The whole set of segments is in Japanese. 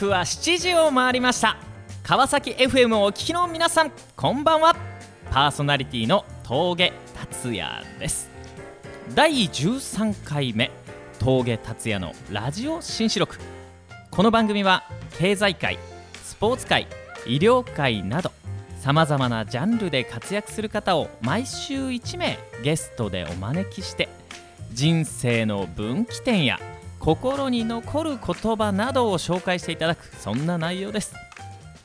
刻は7時を回りました。川崎 FM をお聞きの皆さんこんばんは。パーソナリティの峠達也です。第13回目峠達也のラジオ新四録。この番組は経済界スポーツ界医療界などさまざまなジャンルで活躍する方を毎週1名ゲストでお招きして人生の分岐点や心に残る言葉などを紹介していただくそんな内容です。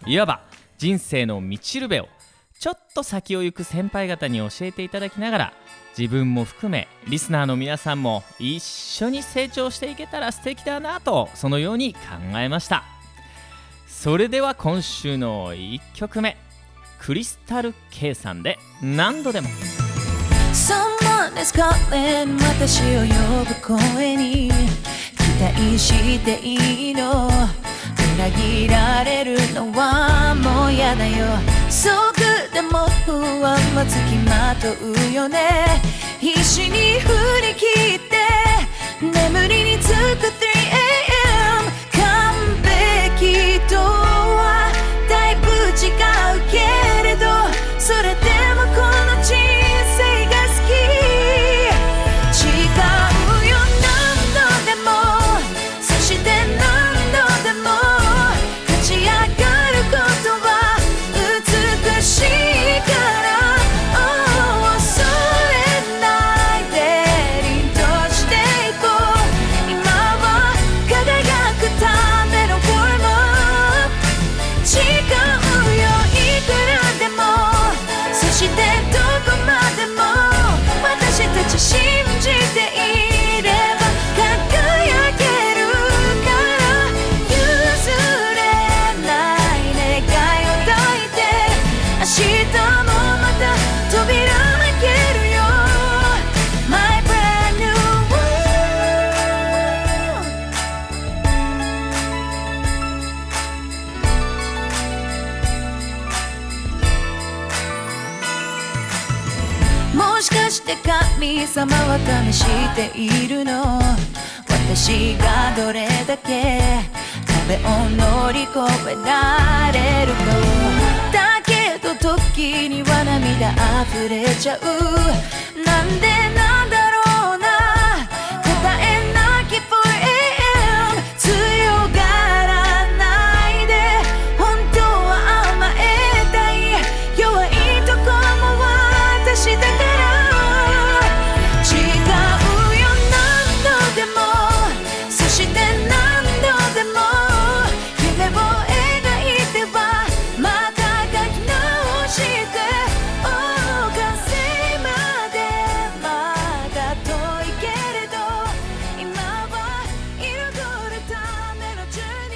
いわば人生の道しるべをちょっと先を行く先輩方に教えていただきながら自分も含めリスナーの皆さんも一緒に成長していけたら素敵だなとそのように考えました。それでは今週の1曲目クリスタル K さんで何度でも。Someone is calling 私を呼ぶ声に。待していいの？裏切られるのはもうやだよ。すぐでも不安はつきまとうよね。必死に振り切って眠りにつく 3am 様は試しているの。私がどれだけ壁を乗り越えられるかを。だけど時には涙溢れちゃう。なんでな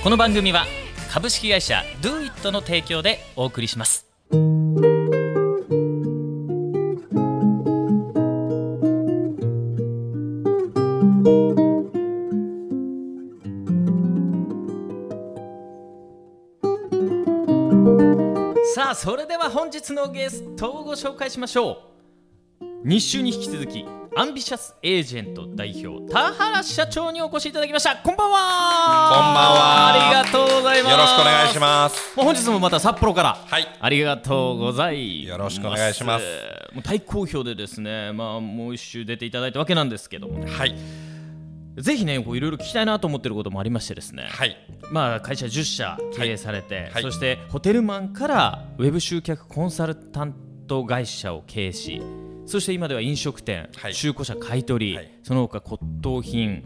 この番組は株式会社 DoIt の提供でお送りします。さあそれでは本日のゲストをご紹介しましょう。2週に引き続きアンビシャスエージェント代表田原社長にお越しいただきました。こんばんは。こんばんは。ありがとうございます。よろしくお願いします。もう本日もまた札幌から。はい。ありがとうございます。よろしくお願いします。もう大好評でですねまあもう一周出ていただいたわけなんですけどもはい。ぜひねこういろいろ聞きたいなと思ってることもありましてですね、はい。まあ、会社10社経営されて、はい。そしてホテルマンからウェブ集客コンサルタント会社を経営しそして今では飲食店、はい。中古車買い取り、はい。その他骨董品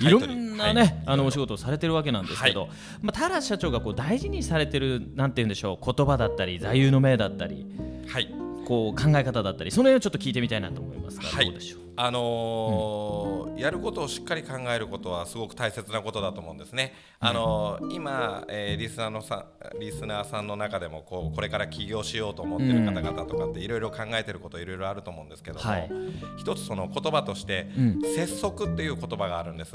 いろんなね、はい。あのお仕事をされてるわけなんですけど、はい。まあ、田原社長がこう大事にされてるなんて言うんでしょう言葉だったり座右の銘だったり。はい。こう考え方だったりその辺をちょっと聞いてみたいなと思いますが、はい。どうでしょう？あのーやることをしっかり考えることはすごく大切なことだと思うんですね。あのー今、えーリスナーのさリスナーさんの中でもこうこれから起業しようと思ってる方々とかっていろいろ考えてることいろいろあると思うんですけども、はい。一つその言葉として、うん。節足っていう言葉があるんです。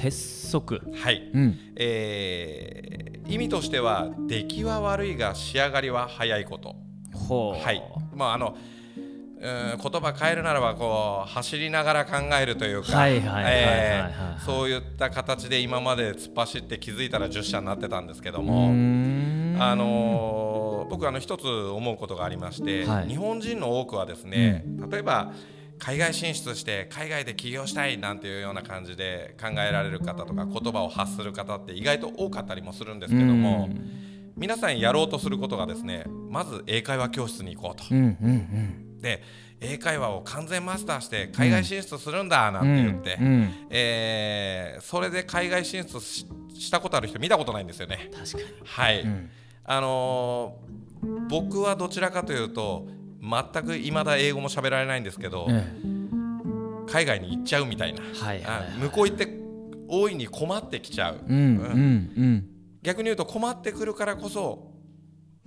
節足はい。うん。えー意味としては出来は悪いが仕上がりは早いこと。はい、まああの、うん言葉変えるならばこう走りながら考えるというかそういった形で今まで突っ走って気づいたら10社になってたんですけども、ん。あのー僕あの一つ思うことがありまして、はい。日本人の多くはですね、例えば海外進出して海外で起業したいなんていうような感じで考えられる方とか言葉を発する方って意外と多かったりもするんですけども、皆さんやろうとすることがですねまず英会話教室に行こうと。うんうんうん。で英会話を完全マスターして海外進出するんだなんて言って、うんうん。えーそれで海外進出ししたことある人見たことないんですよね。確かに。はい、ん。あのー僕はどちらかというと全く未だ英語も喋られないんですけど、え海外に行っちゃうみたいな、はいはいはいあ向こう行って大いに困ってきちゃう、えうんうんうん逆に言うと困ってくるからこそ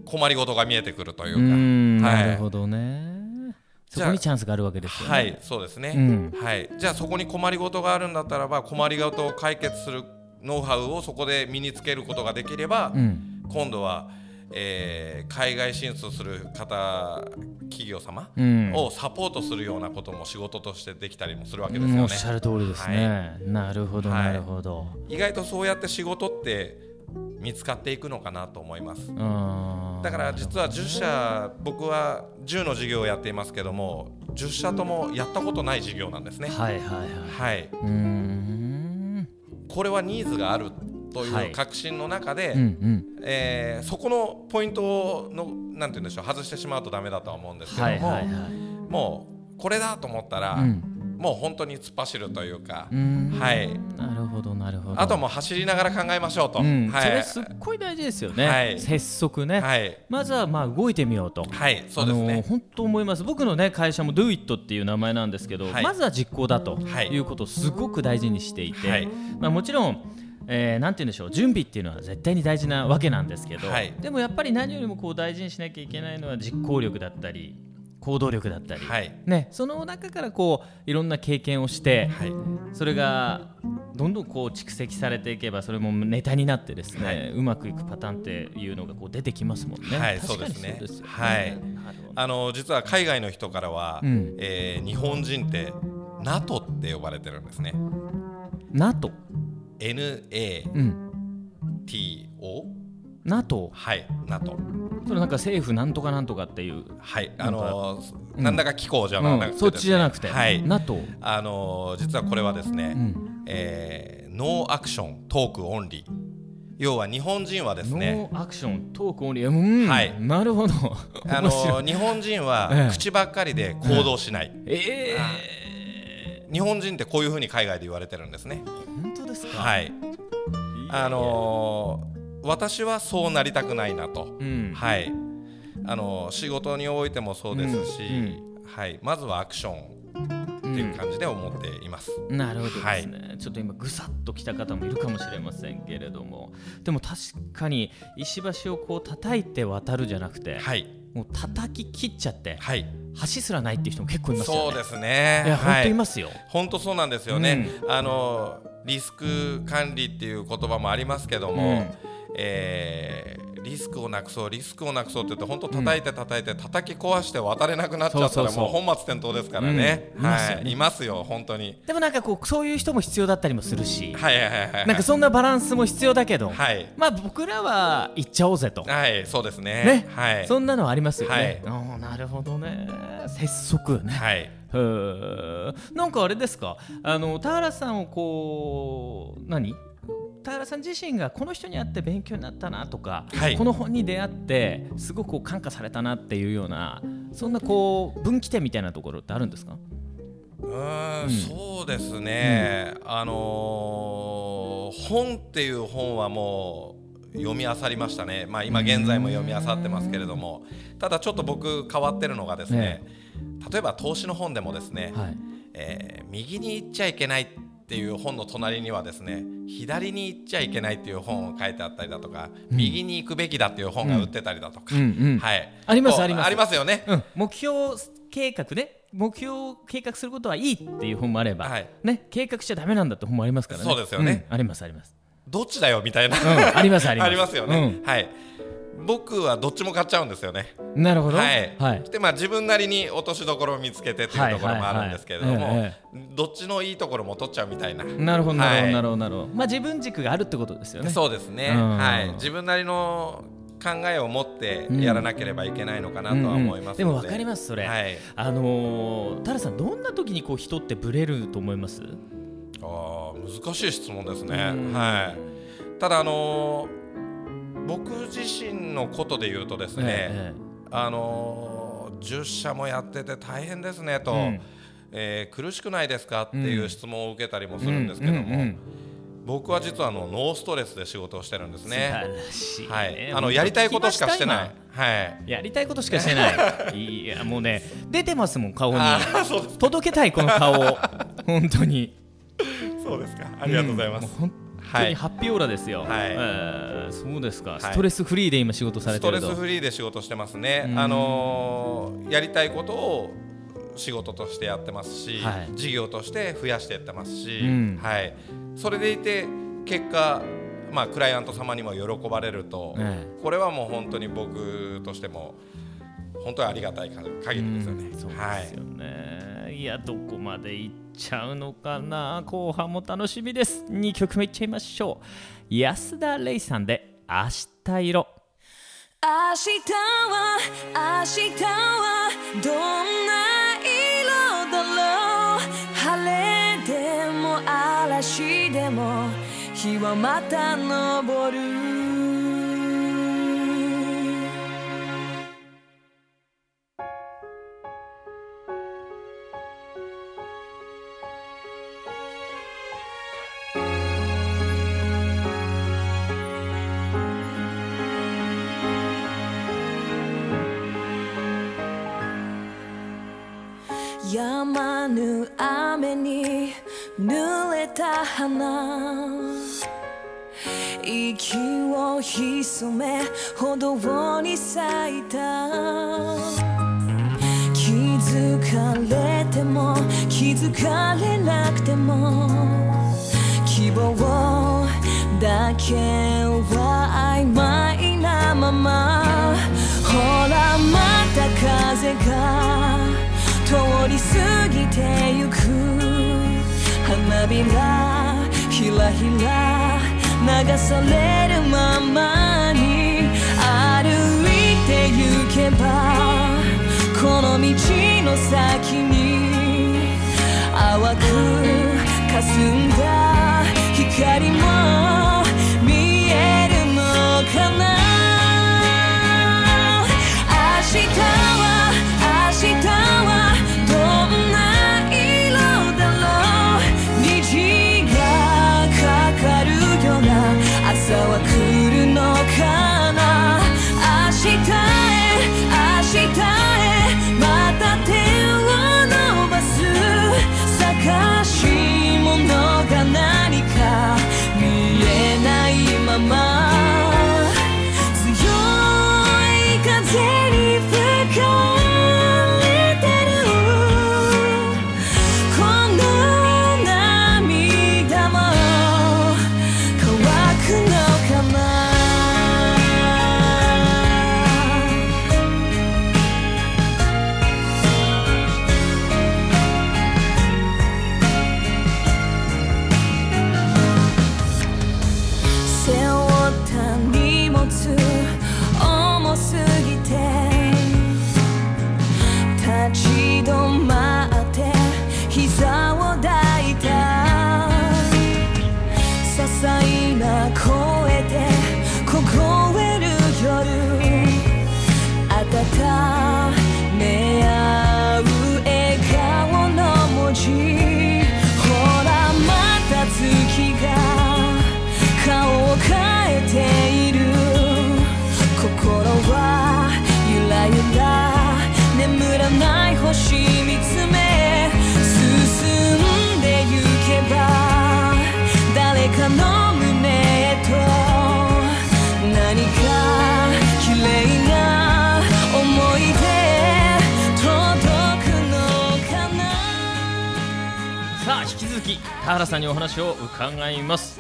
困りごとが見えてくるというか、うんはい。なるほどね。そこにチャンスがあるわけですよね。はいそうですね、うん。はい、じゃあそこに困りごとがあるんだったらば困りごとを解決するノウハウをそこで身につけることができれば、うん。今度は、えー海外進出する方企業様うん。をサポートするようなことも仕事としてできたりもするわけですうんよねおっしゃる通りですね。なるほどはい。なるほど。意外とそうやって仕事って見つかっていくのかなと思います。うん。だから実は10社僕は10の事業をやっていますけども10社ともやったことない事業なんですね。はいはいはい。はい、これはニーズがあるとはい。いう確信の中で、うんうん。えーそこのポイントのなんて言うんでしょう外してしまうとダメだとは思うんですけども、はいはいはい。もうこれだと思ったら、うんもう本当に突っ走るというか、はい。なるほどなるほど。あとはもう走りながら考えましょうと、うん。はい。それすっごい大事ですよね、はい。拙速ね、はい。まずはまあ動いてみようと。はいそうですね、本当思います。僕の、ね、会社も DoIt っていう名前なんですけど、はい。まずは実行だとはい。いうことをすごく大事にしていて、はい。まあ、もちろん、えーなんて言うんでしょう。準備っていうのは絶対に大事なわけなんですけど、はい。でもやっぱり何よりもこう大事にしなきゃいけないのは実行力だったり行動力だったり、はい。ね、その中からこういろんな経験をして、はい。それがどんどんこう蓄積されていけばそれもネタになってですね、はい。うまくいくパターンっていうのがこう出てきますもんね。はいそうですね。すよはい。あの実は海外の人からは、うん。えー日本人って NATO って呼ばれてるんですね。NATO、NATO うん、NATO はい NATO それなんか政府なんとかなんとかっていう、はいあのうん。なんだか機構じゃなくてですね、そっちじゃなくて、はい。NATO、あの実はこれはですね、うん。えー No Action Talk Only。要は日本人はですね No Action Talk Only、うん。はい。なるほど。あの日本人えはえ口ばっかりで行動しない、え日本人ってこういうふうに海外で言われてるんですね。ー、本当ですか、はい。あのー私はそうなりたくないなと、うん。はい。あのー仕事においてもそうですし、うん。はい、まずはアクションっていう感じで思っています、なるほどですね、ちょっと今ぐさっときた方もいるかもしれませんけれども。でも確かに石橋をこう叩いて渡るじゃなくて、はい。もう叩き切っちゃってはい。橋すらないっていう人も結構いますよね。そうですね。いやは本当いますよ、本当そうなんですよね、あのリスク管理っていう言葉もありますけども、うんえーリスクをなくそうリスクをなくそうって言って本当叩いて叩いて叩き壊して渡れなくなっちゃったらもう本末転倒ですからね、うんい。ますよね。はいいますよ本当に。でもなんかこうそういう人も必要だったりもするし、はいはいはいはい。なんかそんなバランスも必要だけど、はい。まあ僕らは行っちゃおうぜと、はいそうですね。ね、はい。そんなのはありますよね、はい。なるほどね。拙速ね、はい。なんかあれですか？あの田原さんをこう何？田原さん自身がこの人に会って勉強になったなとか、はい。この本に出会ってすごく感化されたなっていうようなそんなこう分岐点みたいなところってあるんですか？うーんそうですね、あのー本っていう本はもう読み漁りましたね、まあ、今現在も読み漁ってますけれども。ただちょっと僕変わってるのがですね、例えば投資の本でもですね、はい。えー右に行っちゃいけないっていう本の隣にはですね左に行っちゃいけないっていう本を書いてあったりだとか、右に行くべきだっていう本が売ってたりだとか、うん。うん。はい、ありますあります。ありますよね、うん、目標計画ね。目標を計画することはいいっていう本もあれば、はい。ね、計画しちゃダメなんだって本もありますからね。そうですよね。うん。ありますあります。どっちだよみたいな、うん。ありますあります。ありますよね、はい僕はどっちも買っちゃうんですよね。なるほど。はい、はい。でまあ自分なりに落としどころを見つけてというところもあるんですけれども、どっちのいいところも取っちゃうみたいな。なるほどなるほどなるほほどなるほど。まあ自分軸があるってことですよね。そうですね、うん。はい、自分なりの考えを持ってやらなければいけないのかなとは思いますので、でも分かりますそれ、はい、あのー、タラさんどんな時にこう人ってブレると思います？あー難しい質問ですね、うん。はい、ただあのー僕自身のことで言うとですね、えあのー10社もやってて大変ですねと、うん。えー苦しくないですかっていう質問を受けたりもするんですけども、僕は実はあのノーストレスで仕事をしてるんです素ね。いね、はい、あのやりたいことしかしてない。はい。やりたいことしかしてない。いやもうね出てますもん顔に。届けたいこの顔を。本当に。そうですか。ありがとうございます。う本当にハッピーオーラですよ、はい。えーそうですか、い。ストレスフリーで今仕事されストてると。レスフリーで仕事してますね。うん。あのーやりたいことを仕事としてやってますし、はい。事業として増やしていってますし、うん。はい。それでいて結果。まあ、クライアント様にも喜ばれると、えこれはもう本当に僕としても本当にありがたいか限りですよね。うんそうはいですよね、い、いやどこまで行っちゃうのかな。後半も楽しみです。2曲目いっちゃいましょう。安田レイさんで「明日色」明日は明日はどんな色だろう。晴れでも嵐でも日はまた昇る。止まぬ雨に濡れた花。息を潜め歩道に咲いた。気づかれても気づかれなくても希望だけは曖昧なまま。ほらまた風が通り過ぎてゆく花びらひらひら流されるままに歩いてゆけばこの道の先に淡く霞んだ光も to 田原さんにお話を伺います。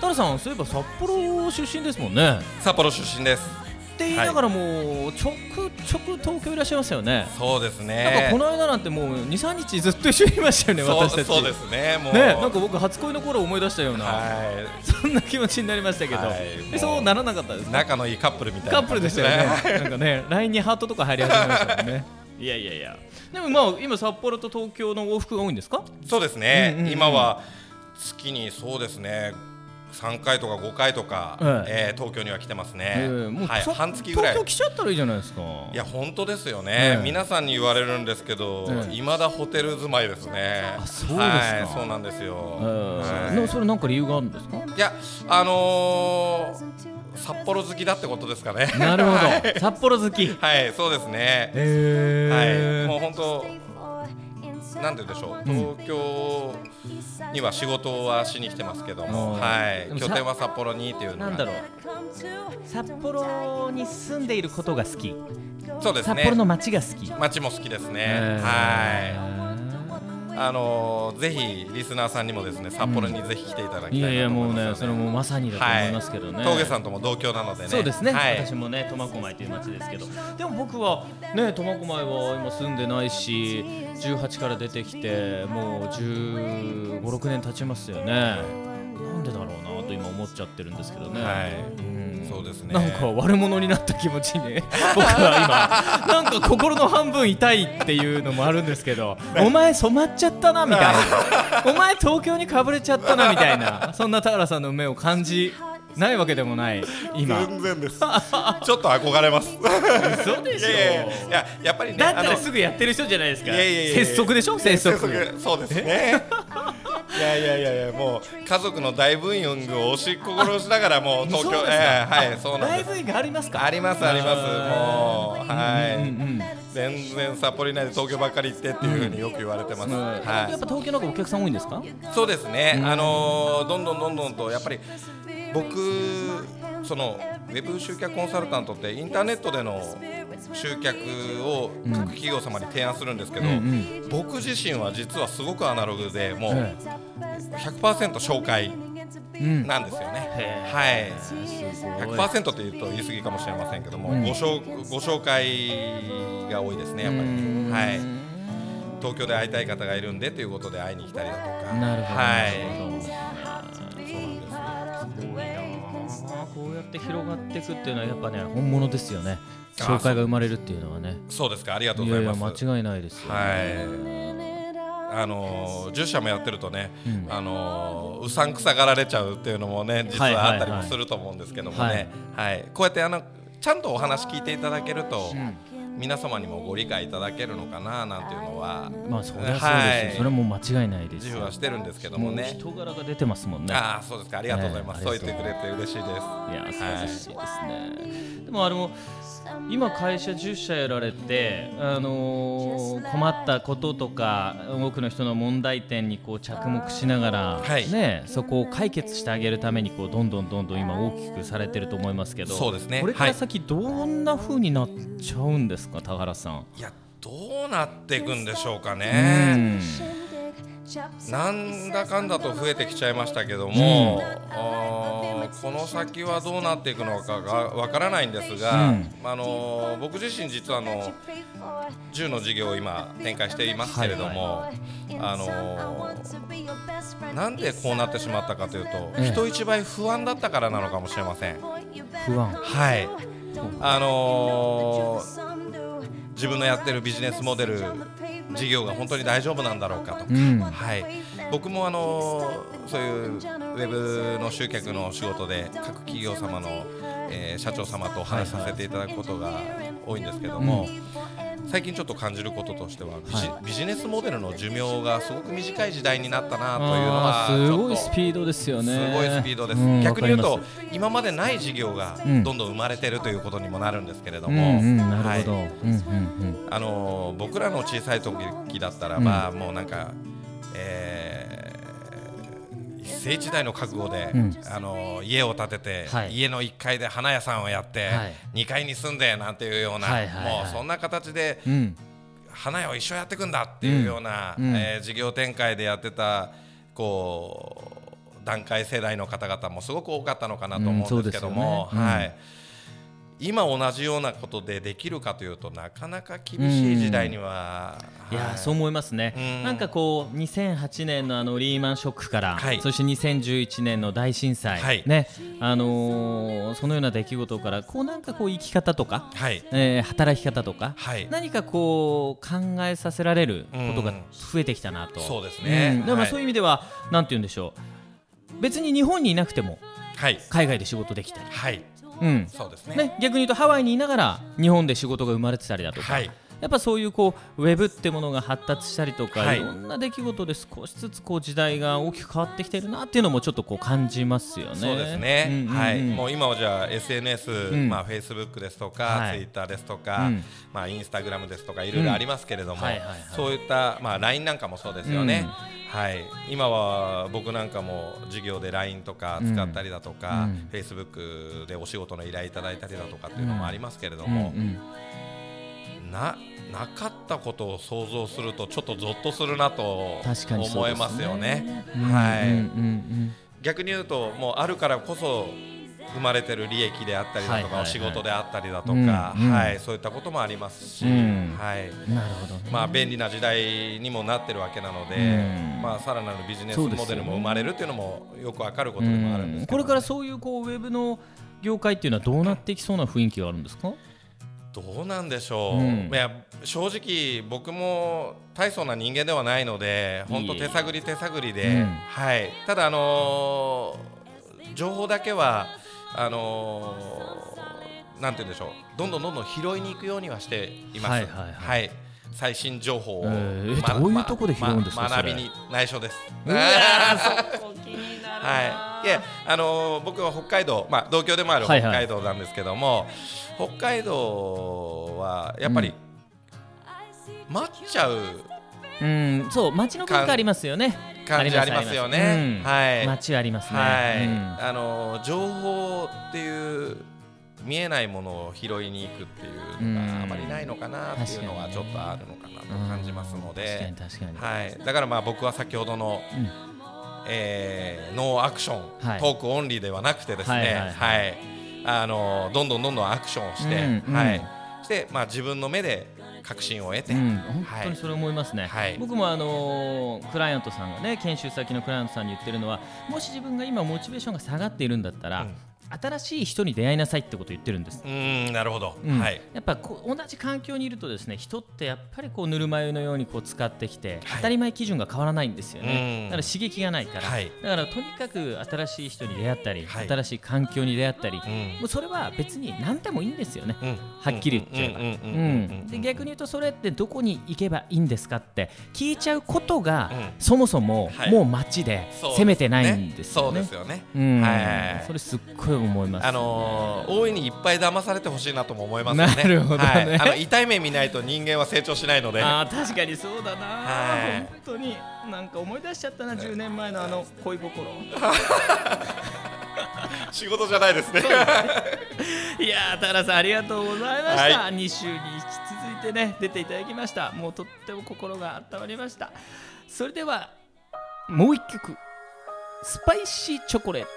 田原さんそういえば札幌出身ですもんね。札幌出身です。って言いながらもちょくちょく東京いらっしゃいますよね。そうですね。なんかこの間なんてもう23日ずっと一緒にいましたよね私たち。そうですねもう。ねなんか僕初恋の頃思い出したような、はそんな気持ちになりましたけど、はいえそうならなかったですいか仲のいいカップルみたいなカップルでしたよね。なんかね LINE にハートとか入り始めましたもんねいやいやいや。でもまあ今札幌と東京の往復が多いんですか？そうですね、うんうんうん。今は月にそうですね。3回とか5回とか、ええ。ー東京には来てますね、ええ。もうはい、さ半月ぐらい。東京来ちゃったらいいじゃないですか。いや本当ですよね、ええ。皆さんに言われるんですけど、ええ。いまだホテル住まいですね。あそうですか。はい、そうなんですよ、えーはい。なそれなんか理由があるんですか？いやあのー札幌好きだってことですかね。なるほど。はい、札幌好き。はいそうですね。へはい、もう本当なんて言うんでしょう、東京には仕事はしに来てますけども、うんはい。拠点は札幌にっていうのが。なんだろう。札幌に住んでいることが好き。そうですね。札幌の街が好き。街も好きですね、えー。はいあのーぜひリスナーさんにもですね札幌にぜひ来ていただきたいいやいやなと思もうねねそれもまさにだと思いますけどね、峠さんとも同郷なのでね。そうですね、はい、私もね苫小牧という町ですけど。でも僕はね苫小牧は今住んでないし18から出てきてもう1 5 6年経ちますよね。なんでだろうなと今思っちゃってるんですけどね、はい。うん。そうですね。なんか悪者になった気持ちに 僕は今なんか心の半分痛いっていうのもあるんですけど お前染まっちゃったなみたいな。お前東京にかぶれちゃったなみたいなそんな田原さんの目を感じないわけでもない今。全然です。ちょっと憧れます。嘘でしょ。いやいやっぱりねだったらすぐやってる人じゃないですか。いやいやいや拙速でしょ拙速そうですねいやいやいやいやもう家族の大ブーイングを押し心しながらもう東京ええはいそうなんです。ライブインがありますか？ありますあります。もうはい、うんうん全然札幌いないで東京ばっかり行ってっていうふうによく言われてます、うんはやっぱ東京の方がお客さん多いんですか？い、そうですね、あのーどんどんどんどんとやっぱり僕そのウェブ集客コンサルタントってインターネットでの集客を各企業様に提案するんですけど、うんうん。僕自身は実はすごくアナログでもうえ100%紹介うん。なんですよね。へはい。すごい。100%って言うと言い過ぎかもしれませんけども、うん。ご紹ご紹介が多いですねやっぱり。うん。はい。東京で会いたい方がいるんでということで会いに来たりだとか。なるほど、はいこうやって広がっていくっていうのはやっぱね本物ですよね。あ紹介が生まれるっていうのはね。そうですか。ありがとういございます。間違いないですよ、はい。あのー10社もやってるとね、うん。あのーうさんくさがられちゃうっていうのもね実はいはいはいはあったりもすると思うんですけどもね、ははいい。こうやってあのちゃんとお話聞いていただけると、うん皆様にもご理解いただけるのかななんていうのはまあそりゃそうですよ、はい。それはもう間違いないです。自負はしてるんですけどもね。人柄が出てますもんね。ああそうですか。ありがとうございます、ねそう言ってくれて嬉しいです。いや素晴らしいですね、でもあの今会社10社やられて、あのー困ったこととか多くの人の問題点にこう着目しながら、はい。ね、そこを解決してあげるためにこうどんどんどんどん今大きくされてると思いますけどそうですね。これから先どんな風になっちゃうんですか田原さん？いやどうなっていくんでしょうかうねん。なんだかんだと増えてきちゃいましたけども、あーこの先はどうなっていくのかがわからないんですが、うん。あのー僕自身実はあの銃の事業を今展開していますけれども、あのーなんでこうなってしまったかというと、ええ人一倍不安だったからなのかもしれません。不安。はい。あのー自分のやってるビジネスモデル事業が本当に大丈夫なんだろうかと。か、うん。はい、僕もあのーそういうウェブの集客の仕事で各企業様の、えー社長様とお話しさせていただくことが多いんですけども、最近ちょっと感じることとしてはビジ,、はビジネスモデルの寿命がすごく短い時代になったなというのあはーすごいスピードですよね。すごいスピードです、ん。逆に言うと今までない事業がうん。どんどん生まれてるということにもなるんですけれどりも、なるほど、あのー僕らの小さい時だったらば、もうなんか、えー一世一代の覚悟で、うん。あのー家を建てて、はい。家の1階で花屋さんをやって、はい。2階に住んでなんていうような、はいはいはい。もうそんな形でうん。花屋を一緒やっていくんだっていうような、うん。うん。えー事業展開でやってたこう段階世代の方々もすごく多かったのかなと思うんですけども、ね。うん。はい、今同じようなことでできるかというとなかなか厳しい時代には、いやはい。ーそう思いますね、うん。なんかこう2008年のあのリーマンショックから、はい。そして2011年の大震災、はい。ね。あのーそのような出来事からこうなんかこう生き方とか、はい。えー働き方とか、はい。何かこう考えさせられることが増えてきたなと、そうですね。ん。でもはい。そういう意味では、なんて言うんでしょう。別に日本にいなくてもはい。海外で仕事できたり、はいうん。そうですね。ね、逆に言うとハワイにいながら日本で仕事が生まれてたりだとか、はい。やっぱそういうこうウェブってものが発達したりとか、はい。い、ろんな出来事で少しずつこう時代が大きく変わってきてるなっていうのもちょっとこう感じますよね。そうですね、うんうんうんはい、もう今はじゃあ SNS、ん。まあ、Facebook ですとか、はい。Twitter ですとか、うん。まあ、Instagram ですとかいろいろありますけれども、うん。はいはいはい。そういった、まあ、LINE なんかもそうですよね、はい、今は僕なんかも授業で LINE とか使ったりだとか、うん。Facebook でお仕事の依頼いただいたりだとかっていうのもありますけれどうんも、うん。ななかったことを想像するとちょっとゾッとするなと思えますよね。うん。はい、逆に言うともうあるからこそ生まれてる利益であったりだとか、お仕事であったりだとか、はい、そういったこともありますし、うん。はい。うんなるほどね。まあ、便利な時代にもなってるわけなので、うん。まあ、さらなるビジネスモデルも生まれるっていうのもよくわかることでもあるんですこれからそういうこうウェブの業界っていうのはどうなっていきそうな雰囲気があるんですか？どうなんでしょう、うん。いや正直僕も大層な人間ではないので本当手探り手探りで、うん。はい、ただ、あのー情報だけはあのーなんて言うんでしょう。どんどんどんどん拾いに行くようにはしています。はいはいはい。最新情報を、えーまどういうとこで拾うんですか学びに内緒です。はい、いや、あのー僕は北海道、まあ、同郷でもある北海道なんですけども、北海道はやっぱり、待っちゃううん、そう街の文化ありますよね。感じありますよね。うんはい、街ありますね。はい、うん。あのー情報っていう見えないものを拾いに行くっていうのがあまりないのかなっていうのはちょっとあるのかなと感じますので。はい、だからまあ僕は先ほどの、うん。えーノーアクション、はい。トークオンリーではなくてですね、はいはいはい。はい。あのどんどんどんどんアクションをして、はい、してまあ自分の目で確信を得て、うん、本当にそれ思いますね、はい。僕もあのークライアントさんがね研修先のクライアントさんに言ってるのはもし自分が今モチベーションが下がっているんだったら、うん新しい人に出会いなさいってことを言ってるんです。うーんなるほど、うん。はい。やっぱこう同じ環境にいるとですね人ってやっぱりこうぬるま湯のようにこう使ってきて、はい。当たり前基準が変わらないんですよね、うん。だから刺激がないから、はい。だからとにかく新しい人に出会ったり、はい。新しい環境に出会ったり、うん。もうそれは別に何でもいいんですよね、うん。はっきり言っちゃえば。で逆に言うとそれってどこに行けばいいんですかって聞いちゃうことが、うん。そもそもはい。もう街で攻めてないんですよね。そうですよね。うん。はい。それすっごい思います。あのー大いにいっぱい騙されてほしいなとも思いますよね。なるほどね。はい、あの痛い目見ないと人間は成長しないので。あー確かにそうだな、はい。本当になんか思い出しちゃったな10年前のあの恋心。仕事じゃないですね。いやー田原さんありがとうございました、は2週に引き続いてね出ていただきました。もうとっても心が温まりました。それではもう一曲。スパイシーチョコレート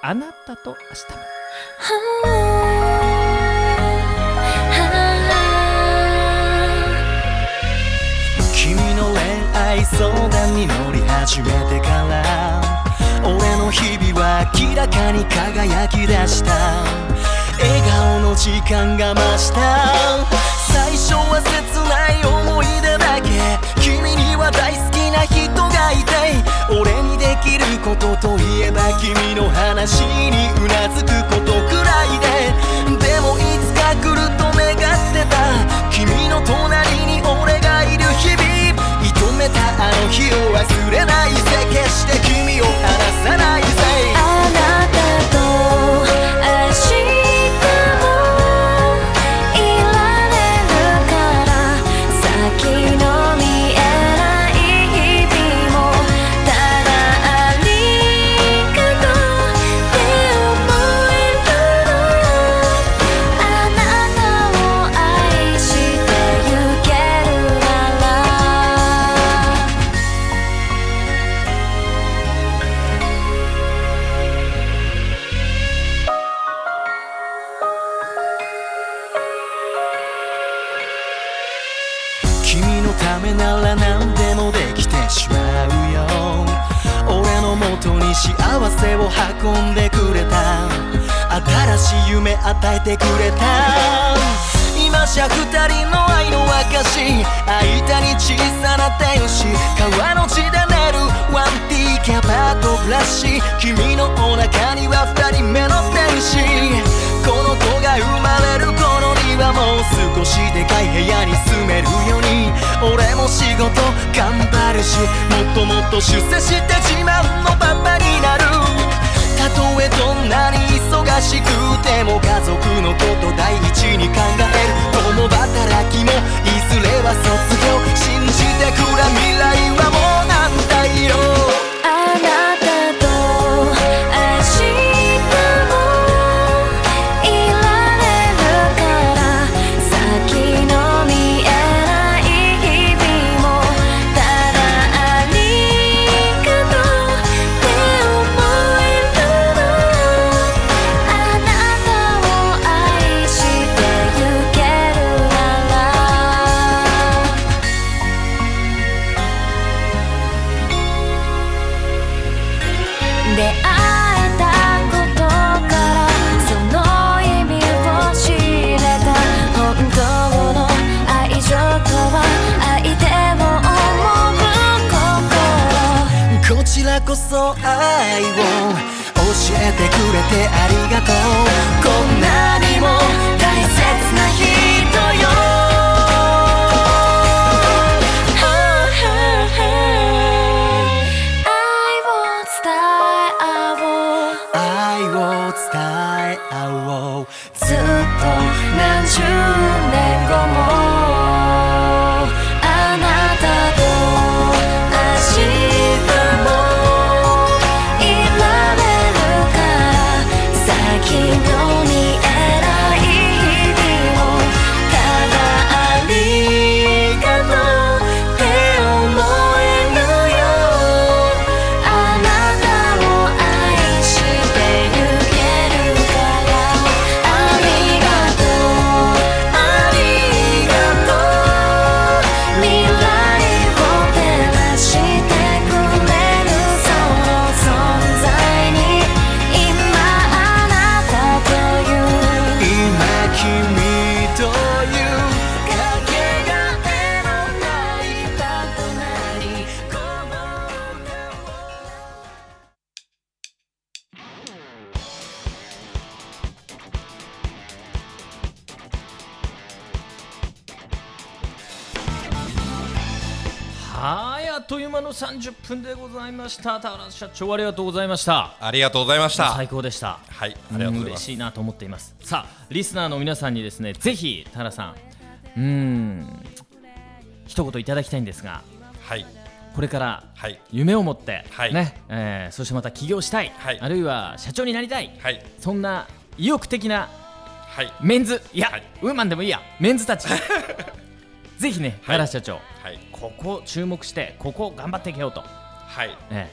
あなたと明日も。君の恋愛相談に乗り始めてから俺の日々は明らかに輝き出した。笑顔の時間が増した。最初は切ない思い出だけ君には大好き。な人がいて俺にできることといえば君の話にうなずくことくらいででもいつか来ると願ってた君の隣に俺がいる日々。射止めたあの日を忘れないぜ。決して君を離さないぜ。運んでくれた。新しい夢与えてくれた。今じゃ二人の愛の証。間に小さな天使。川の地で寝る 1D キャパとブラシ君のお腹には二人目の天使。この子が生まれる頃にはもう少しでかい部屋に住めるように。俺も仕事頑張るしもっともっと出世して自慢のパパになる。たとえどんなに忙しくても家族のこと第一に考える共働きもいずれは卒業信じてくら未来はもうなんだよはいあっという間の30分でございました。田原社長ありがとうございました。ありがとうございました。最高でした。はいありがとうござい嬉ます。しいなと思っています。さあリスナーの皆さんにですねぜひ田原さんうーん一言いただきたいんですがはい。これからはい。夢を持って、はい。ねえーそしてまた起業したい、はい。あるいは社長になりたい、はい。そんな意欲的なはい。メンズいや、はい。ウーマンでもいいやメンズたち ぜひね田原社長、はい。ここ注目してここ頑張っていけようと、はい。え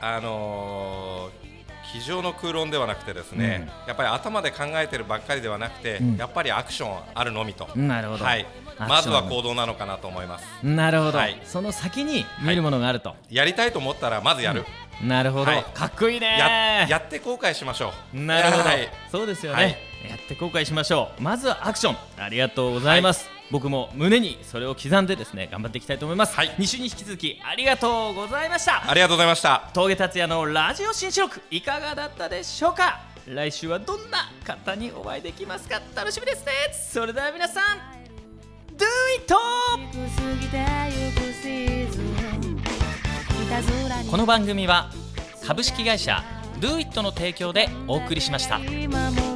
あのー机上の空論ではなくてですね、やっぱり頭で考えてるばっかりではなくて、うん。やっぱりアクションあるのみと、えなるほど、はい、まずは行動なのかなと思います。なるほど、はい。その先に見えるものがあると、やりたいと思ったらまずやる、なるほど、はい。かっこいいね。ややって後悔しましょう。なるほど、はい。そうですよね、はい。やって後悔しましょう。まずはアクション。ありがとうございます、僕も胸にそれを刻んでですね頑張っていきたいと思います、はい。2週に引き続きありがとうございました。ありがとうございました。峠達也のラジオ新四録いかがだったでしょうか？来週はどんな方にお会いできますか？楽しみですね。それでは皆さん Do it! この番組は株式会社 Do It の提供でお送りしました。今も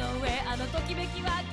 の上あのときめきは